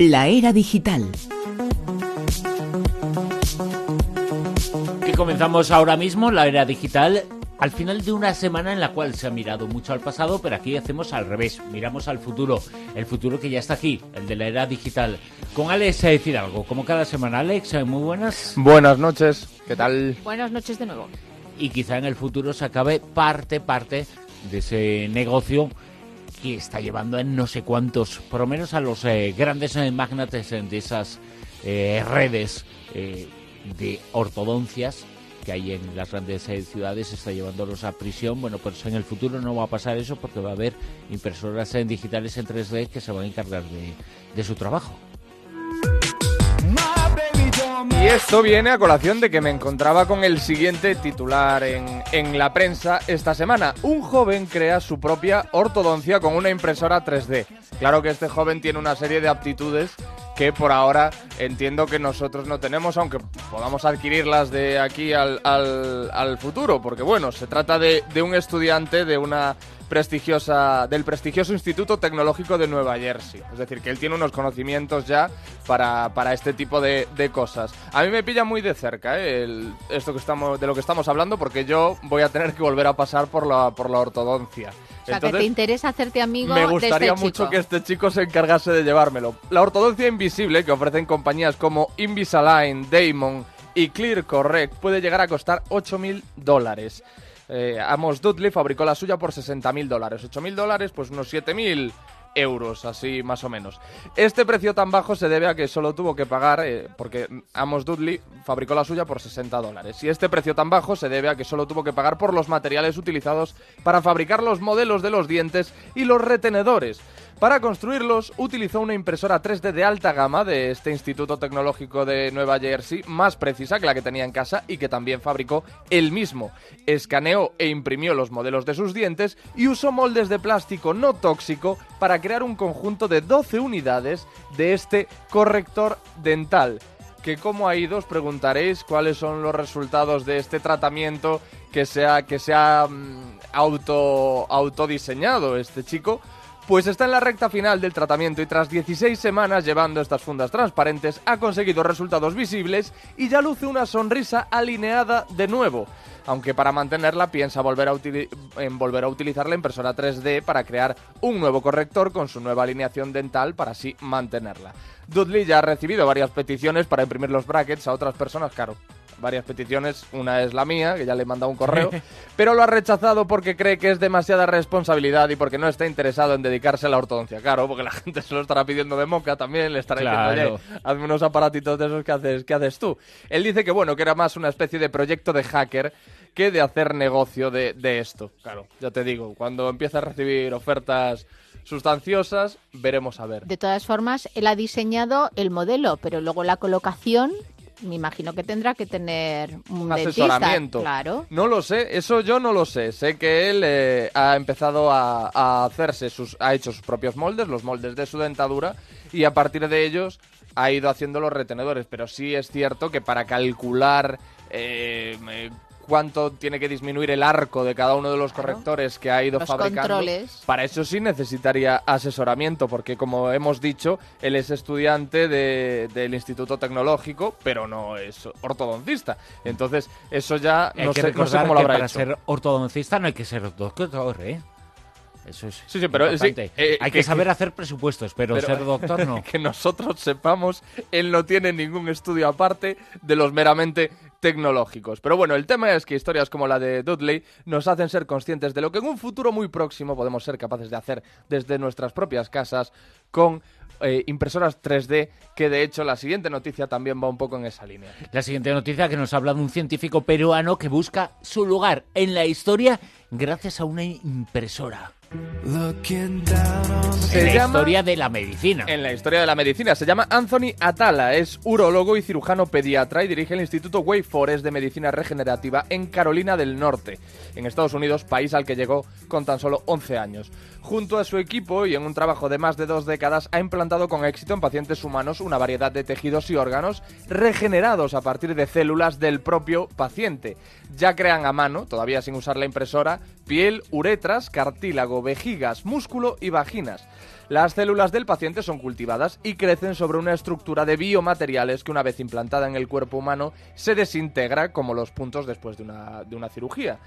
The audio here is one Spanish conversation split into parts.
La era digital. Y comenzamos ahora mismo la era digital al final de una semana en la cual se ha mirado mucho al pasado, pero aquí hacemos al revés, miramos al futuro, el futuro que ya está aquí, el de la era digital. Con Alex a decir algo, como cada semana. Alex, muy buenas. Buenas noches, ¿qué tal? Buenas noches de nuevo. Y quizá en el futuro se acabe parte, parte de ese negocio que está llevando en no sé cuántos, por lo menos a los eh, grandes eh, magnates de esas eh, redes de ortodoncias que hay en las grandes ciudades está llevándolos a prisión. Bueno, pues en el futuro no va a pasar eso porque va a haber impresoras en digitales en 3D que se van a encargar de su trabajo. Y esto viene a colación de que me encontraba con el siguiente titular en, en, la prensa esta semana. Un joven crea su propia ortodoncia con una impresora 3D. Claro que este joven tiene una serie de aptitudes que por ahora entiendo que nosotros no tenemos, aunque podamos adquirirlas de aquí al, al, futuro, porque bueno, se trata de, de un estudiante de una prestigiosa, del prestigioso Instituto Tecnológico de Nueva Jersey. Es decir, que él tiene unos conocimientos ya para, para este tipo de, de, cosas. A mí me pilla muy de cerca ¿eh? el, esto que estamos, de lo que estamos hablando, porque yo voy a tener que volver a pasar por la, por la ortodoncia. O sea, Entonces, que te interesa hacerte amigo Me gustaría de este mucho chico. que este chico se encargase de llevármelo. La ortodoncia invisible que ofrecen compañías como Invisalign, Damon y Clear Correct puede llegar a costar 8.000 dólares. Eh, Amos Dudley fabricó la suya por 60.000 dólares. 8.000 dólares, pues unos 7.000 euros, así más o menos. Este precio tan bajo se debe a que solo tuvo que pagar, eh, porque Amos Dudley fabricó la suya por 60 dólares. Y este precio tan bajo se debe a que solo tuvo que pagar por los materiales utilizados para fabricar los modelos de los dientes y los retenedores. Para construirlos utilizó una impresora 3D de alta gama de este Instituto Tecnológico de Nueva Jersey, más precisa que la que tenía en casa y que también fabricó él mismo. Escaneó e imprimió los modelos de sus dientes y usó moldes de plástico no tóxico para crear un conjunto de 12 unidades de este corrector dental. Que cómo ha ido, os preguntaréis cuáles son los resultados de este tratamiento que se ha, que auto, autodiseñado este chico. Pues está en la recta final del tratamiento y tras 16 semanas llevando estas fundas transparentes ha conseguido resultados visibles y ya luce una sonrisa alineada de nuevo. Aunque para mantenerla piensa volver a, en volver a utilizar la impresora 3D para crear un nuevo corrector con su nueva alineación dental para así mantenerla. Dudley ya ha recibido varias peticiones para imprimir los brackets a otras personas, claro, varias peticiones. Una es la mía, que ya le he mandado un correo, pero lo ha rechazado porque cree que es demasiada responsabilidad y porque no está interesado en dedicarse a la ortodoncia. Claro, porque la gente se lo estará pidiendo de moca también, le estará Claro. diciendo, oye, hazme unos aparatitos de esos que haces, que haces tú. Él dice que, bueno, que era más una especie de proyecto de hacker que de hacer negocio de, de esto. Claro, ya te digo, cuando empieza a recibir ofertas sustanciosas, veremos a ver. De todas formas, él ha diseñado el modelo, pero luego la colocación, me imagino que tendrá que tener un dentista. asesoramiento. Claro. No lo sé, eso yo no lo sé. Sé que él eh, ha empezado a, a hacerse sus, ha hecho sus propios moldes, los moldes de su dentadura, y a partir de ellos ha ido haciendo los retenedores. Pero sí es cierto que para calcular eh, cuánto tiene que disminuir el arco de cada uno de los Claro. correctores que ha ido Los fabricando. controles. Para eso sí necesitaría asesoramiento, porque como hemos dicho, él es estudiante de- del Instituto Tecnológico, pero no es ortodoncista. Entonces, eso ya Hay no que sé, no sé cómo lo que habrá para hecho. ser ortodoncista no hay que ser doctor, ¿eh? Eso es Sí, sí, pero, sí, eh, Hay que- que, saber hacer presupuestos, pero, pero- ser doctor no. que nosotros sepamos, él no tiene ningún estudio aparte de los meramente tecnológicos. Pero bueno, el tema es que historias como la de Dudley nos hacen ser conscientes de lo que en un futuro muy próximo podemos ser capaces de hacer desde nuestras propias casas con eh, impresoras 3D, que de hecho la siguiente noticia también va un poco en esa línea. La siguiente noticia que nos habla de un científico peruano que busca su lugar en la historia gracias a una impresora. en la llama- historia de la medicina. En la historia de la medicina se llama Anthony Atala, es urólogo y cirujano pediatra y dirige el Instituto Wake Forest de Medicina Regenerativa en Carolina del Norte, en Estados Unidos, país al que llegó con tan solo 11 años. Junto a su equipo y en un trabajo de más de dos décadas ha implantado con éxito en pacientes humanos una variedad de tejidos y órganos regenerados a partir de células del propio paciente. Ya crean a mano, todavía sin usar la impresora, piel, uretras, cartílago, vejigas, músculo y vaginas. Las células del paciente son cultivadas y crecen sobre una estructura de biomateriales que una vez implantada en el cuerpo humano se desintegra como los puntos después de una, de una cirugía.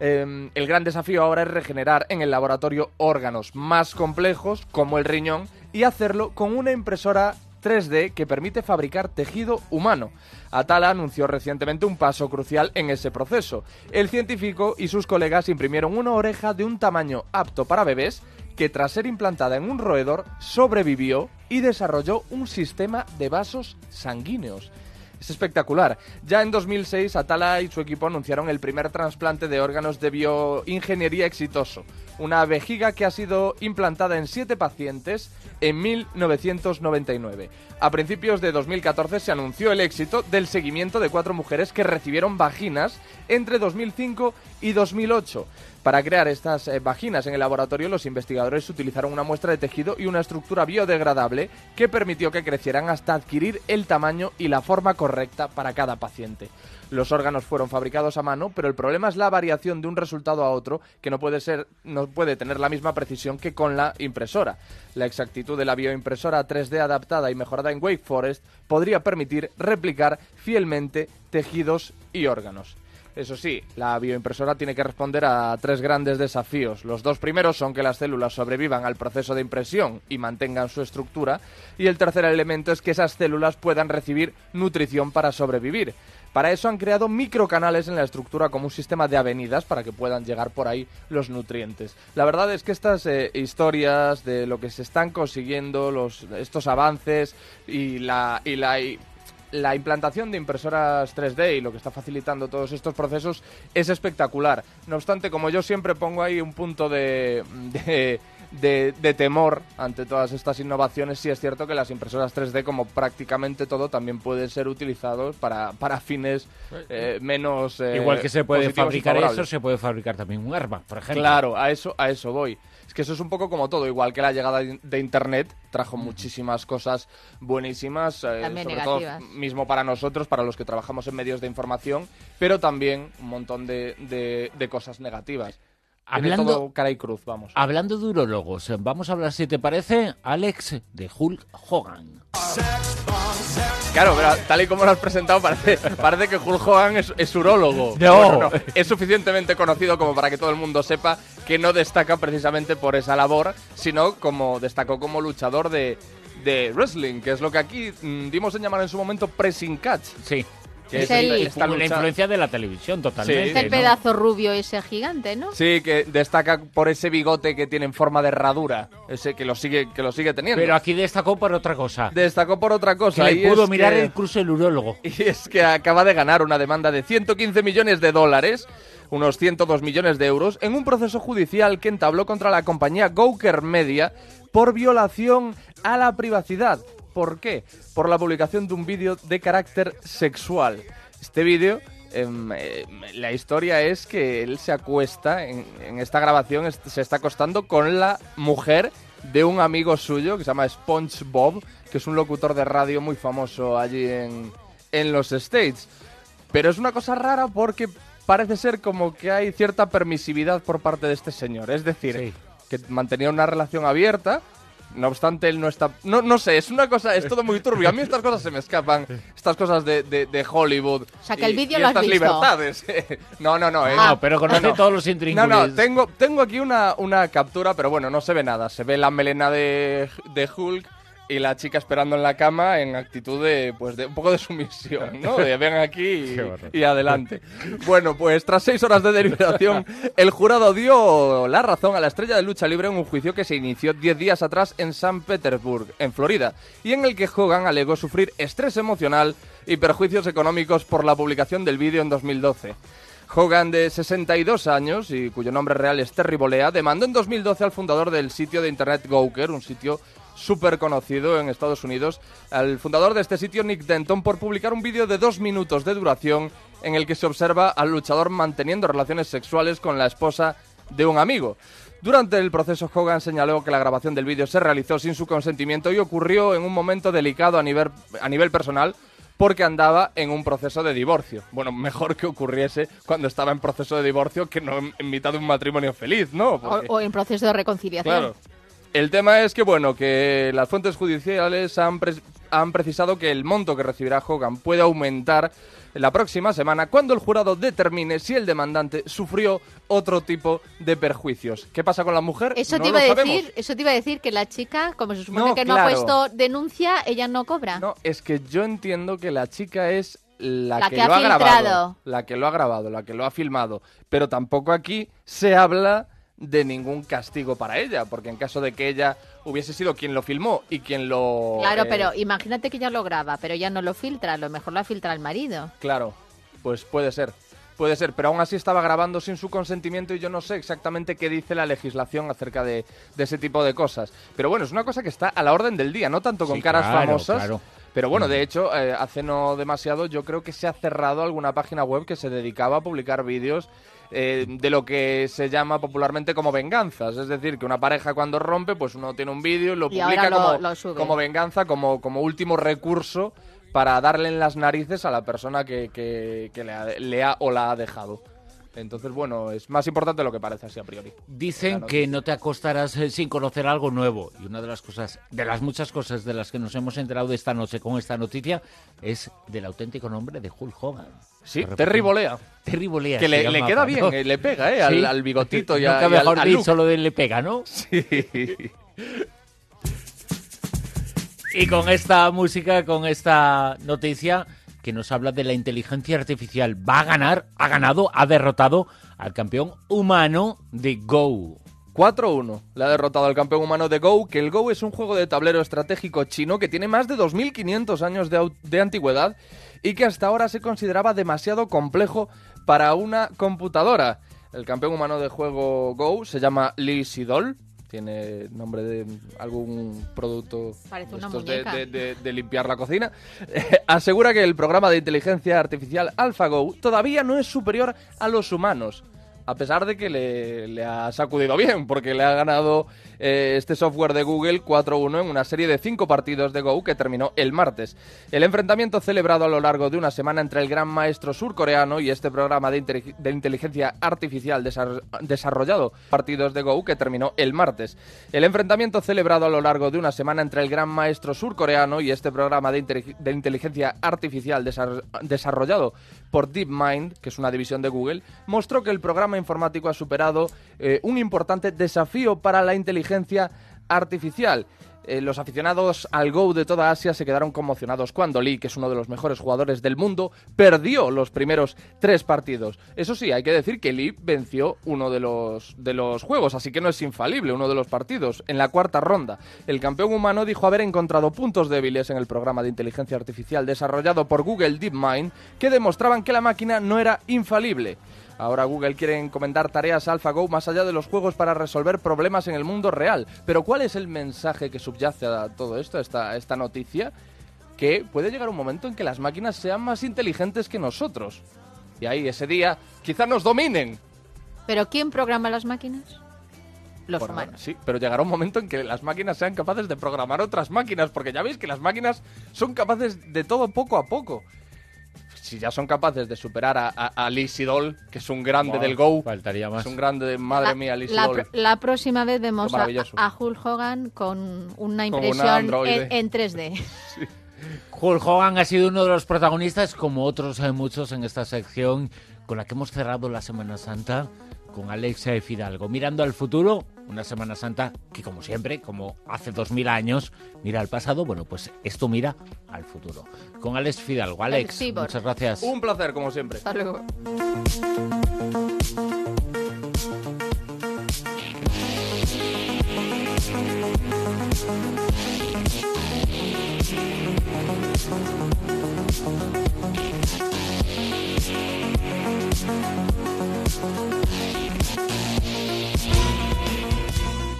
Eh, el gran desafío ahora es regenerar en el laboratorio órganos más complejos como el riñón y hacerlo con una impresora 3D que permite fabricar tejido humano. Atala anunció recientemente un paso crucial en ese proceso. El científico y sus colegas imprimieron una oreja de un tamaño apto para bebés que tras ser implantada en un roedor sobrevivió y desarrolló un sistema de vasos sanguíneos. Es espectacular. Ya en 2006, Atala y su equipo anunciaron el primer trasplante de órganos de bioingeniería exitoso. Una vejiga que ha sido implantada en siete pacientes en 1999. A principios de 2014 se anunció el éxito del seguimiento de cuatro mujeres que recibieron vaginas entre 2005 y 2008. Para crear estas eh, vaginas en el laboratorio, los investigadores utilizaron una muestra de tejido y una estructura biodegradable que permitió que crecieran hasta adquirir el tamaño y la forma correcta para cada paciente. Los órganos fueron fabricados a mano, pero el problema es la variación de un resultado a otro que no puede ser no puede tener la misma precisión que con la impresora. La exactitud de la bioimpresora 3D adaptada y mejorada en Wake Forest podría permitir replicar fielmente tejidos y órganos. Eso sí, la bioimpresora tiene que responder a tres grandes desafíos. Los dos primeros son que las células sobrevivan al proceso de impresión y mantengan su estructura. Y el tercer elemento es que esas células puedan recibir nutrición para sobrevivir. Para eso han creado microcanales en la estructura como un sistema de avenidas para que puedan llegar por ahí los nutrientes. La verdad es que estas eh, historias de lo que se están consiguiendo, los, estos avances y la, y la y la implantación de impresoras 3D y lo que está facilitando todos estos procesos es espectacular. No obstante, como yo siempre pongo ahí un punto de, de, de- de temor ante todas estas innovaciones, sí es cierto que las impresoras 3D, como prácticamente todo, también pueden ser utilizados para, para fines eh, menos... eh, Igual que se puede fabricar eso, se puede fabricar también un arma, por ejemplo. Claro, a eso, a eso voy. Que eso es un poco como todo, igual que la llegada de Internet trajo muchísimas cosas buenísimas, eh, sobre negativas. todo mismo para nosotros, para los que trabajamos en medios de información, pero también un montón de, de- de cosas negativas. Hablando- todo cara y cruz, vamos. Hablando de urólogos, eh, vamos a hablar, si te parece, Alex, de Hulk Hogan. Claro, pero tal y como lo has presentado, parece, parece que Hulk Hogan es, es urólogo. No. Bueno, Es suficientemente conocido como para que todo el mundo sepa que no destaca precisamente por esa labor, sino como destacó como luchador de, de wrestling, que es lo que aquí mm, dimos en llamar en su momento pressing catch. Sí. Que Es el- esta la influencia de la televisión, totalmente. Es el ¿no? pedazo rubio ese gigante, ¿no? Sí, que destaca por ese bigote que tiene en forma de herradura, ese que lo sigue, que lo sigue teniendo. Pero aquí destacó por otra cosa. Destacó por otra cosa. que y le pudo es mirar que- incluso el urólogo. Y es que acaba de ganar una demanda de 115 millones de dólares, unos 102 millones de euros, en un proceso judicial que entabló contra la compañía Gawker Media por violación a la privacidad. ¿Por qué? Por la publicación de un vídeo de carácter sexual. Este vídeo, em, eh, la historia es que él se acuesta, en, en esta grabación se está acostando con la mujer de un amigo suyo que se llama SpongeBob, que es un locutor de radio muy famoso allí en, en los States. Pero es una cosa rara porque parece ser como que hay cierta permisividad por parte de este señor. Es decir, Sí. que mantenía una relación abierta. No obstante, él no está... No, no sé, es una cosa, es todo muy turbio. A mí estas cosas se me escapan, estas cosas de, de- de Hollywood. O sea, que el vídeo lo has estas visto. libertades. no, no, no. eh, No, pero conoce no, no. todos los No, intríngulis. no, tengo, tengo aquí una, una captura, pero bueno, no se ve nada. Se ve la melena de, de Hulk y la chica esperando en la cama en actitud de, pues, de un poco de sumisión, ¿no? De ven aquí y, y adelante. Bueno, pues tras seis horas de deliberación, el jurado dio la razón a la estrella de lucha libre en un juicio que se inició diez días atrás en San Petersburg, en Florida, y en el que Hogan alegó sufrir estrés emocional y perjuicios económicos por la publicación del vídeo en 2012. Hogan, de 62 años y cuyo nombre real es Terry Bolea, demandó en 2012 al fundador del sitio de internet Gawker, un sitio súper conocido en Estados Unidos, al fundador de este sitio, Nick Denton, por publicar un vídeo de dos minutos de duración en el que se observa al luchador manteniendo relaciones sexuales con la esposa de un amigo. Durante el proceso, Hogan señaló que la grabación del vídeo se realizó sin su consentimiento y ocurrió en un momento delicado a nivel, a nivel personal, porque andaba en un proceso de divorcio. Bueno, mejor que ocurriese cuando estaba en proceso de divorcio que no en, mitad de un matrimonio feliz, ¿no? O, o en proceso de reconciliación. Claro. El tema es que, bueno, que las fuentes judiciales han, pres- han precisado que el monto que recibirá Hogan puede aumentar la próxima semana cuando el jurado determine si el demandante sufrió otro tipo de perjuicios. ¿Qué pasa con la mujer? Eso No te iba a decir, eso te iba a decir que la chica, como se supone No, que no claro. ha puesto denuncia, ella no cobra. No, es que yo entiendo que la chica es la, La que, lo ha grabado, la que lo ha grabado, la que lo ha filmado, pero tampoco aquí se habla de ningún castigo para ella, porque en caso de que ella hubiese sido quien lo filmó y quien lo Claro, eh, pero imagínate que ella lo graba, pero ya no lo filtra, a lo mejor lo filtra el marido. claro, pues puede ser. Puede ser, pero aún así estaba grabando sin su consentimiento y yo no sé exactamente qué dice la legislación acerca de, de ese tipo de cosas. Pero bueno, es una cosa que está a la orden del día, no tanto con Sí, caras claro, famosas, claro. Pero bueno, Mm. de hecho, eh, hace no demasiado yo creo que se ha cerrado alguna página web que se dedicaba a publicar vídeos eh, de lo que se llama popularmente como venganzas. Es decir, que una pareja cuando rompe, pues uno tiene un vídeo y lo Y publica lo- como, lo como venganza, como, como último recurso para darle en las narices a la persona que, que- que le, ha, le ha o la ha dejado. Entonces, bueno, es más importante de lo que parece así a priori. Dicen que no te acostarás eh, sin conocer algo nuevo. Y una de las cosas, de las muchas cosas de las que nos hemos enterado esta noche con esta noticia, es del auténtico nombre de Hulk Hogan. Sí, Terry. Bolea. Terry Bolea. Que le, queda bien, ¿no? eh, le pega, ¿eh? Al, Sí. al bigotito y, a- y al, mejor al dicho, look. lo de le pega, ¿no? Sí. Y con esta música, con esta noticia que nos habla de la inteligencia artificial, va a ganar, ha ganado, ha derrotado al campeón humano de Go. 4-1. Le ha derrotado al campeón humano de Go, que el Go es un juego de tablero estratégico chino que tiene más de 2.500 años de, de antigüedad y que hasta ahora se consideraba demasiado complejo para una computadora. El campeón humano de juego Go se llama Lee Sidol. Tiene nombre de algún producto estos de, muñeca. de- de- de limpiar la cocina. Asegura que el programa de inteligencia artificial AlphaGo todavía no es superior a los humanos. A pesar de que le, le ha sacudido bien, porque le ha ganado eh, este software de Google 4-1 en una serie de cinco partidos de Go que terminó el martes. El enfrentamiento celebrado a lo largo de una semana entre el gran maestro surcoreano y este programa de, de inteligencia artificial desar- desarrollado partidos de Go que terminó el martes. El enfrentamiento celebrado a lo largo de una semana entre el gran maestro surcoreano y este programa de, de inteligencia artificial desar- desarrollado por DeepMind, que es una división de Google, mostró que el programa informático ha superado eh, un importante desafío para la inteligencia artificial. Eh, los aficionados al Go de toda Asia se quedaron conmocionados cuando Lee, que es uno de los mejores jugadores del mundo, perdió los primeros tres partidos. Eso sí, hay que decir que Lee venció uno de los, de los juegos, así que no es infalible uno de los partidos. En la cuarta ronda, el campeón humano dijo haber encontrado puntos débiles en el programa de inteligencia artificial desarrollado por Google DeepMind que demostraban que la máquina no era infalible. Ahora Google quiere encomendar tareas a AlphaGo más allá de los juegos para resolver problemas en el mundo real. Pero ¿cuál es el mensaje que subyace a todo esto, a esta, a esta noticia? Que puede llegar un momento en que las máquinas sean más inteligentes que nosotros. Y ahí ese día quizás nos dominen. ¿Pero quién programa las máquinas? Los Por ahora, humanos. Sí, pero llegará un momento en que las máquinas sean capaces de programar otras máquinas, porque ya veis que las máquinas son capaces de todo poco a poco. Si ya son capaces de superar a, a, a Lee que es un grande del Go, Faltaría más. es un grande de madre La- mía, Lee la, la próxima vez vemos a, a Hulk Hogan con una impresión en, en 3D. Hulk Hogan ha sido uno de los protagonistas, como otros hay muchos en esta sección, con la que hemos cerrado la Semana Santa con Alex eh, Fidalgo. Mirando al futuro, una Semana Santa que, como siempre, como hace dos mil años, mira al pasado. Bueno, pues esto mira al futuro. Con Alex Fidalgo. Alex, muchas gracias. Un placer, como siempre. Hasta luego.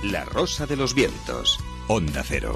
La Rosa de los Vientos. Onda Cero.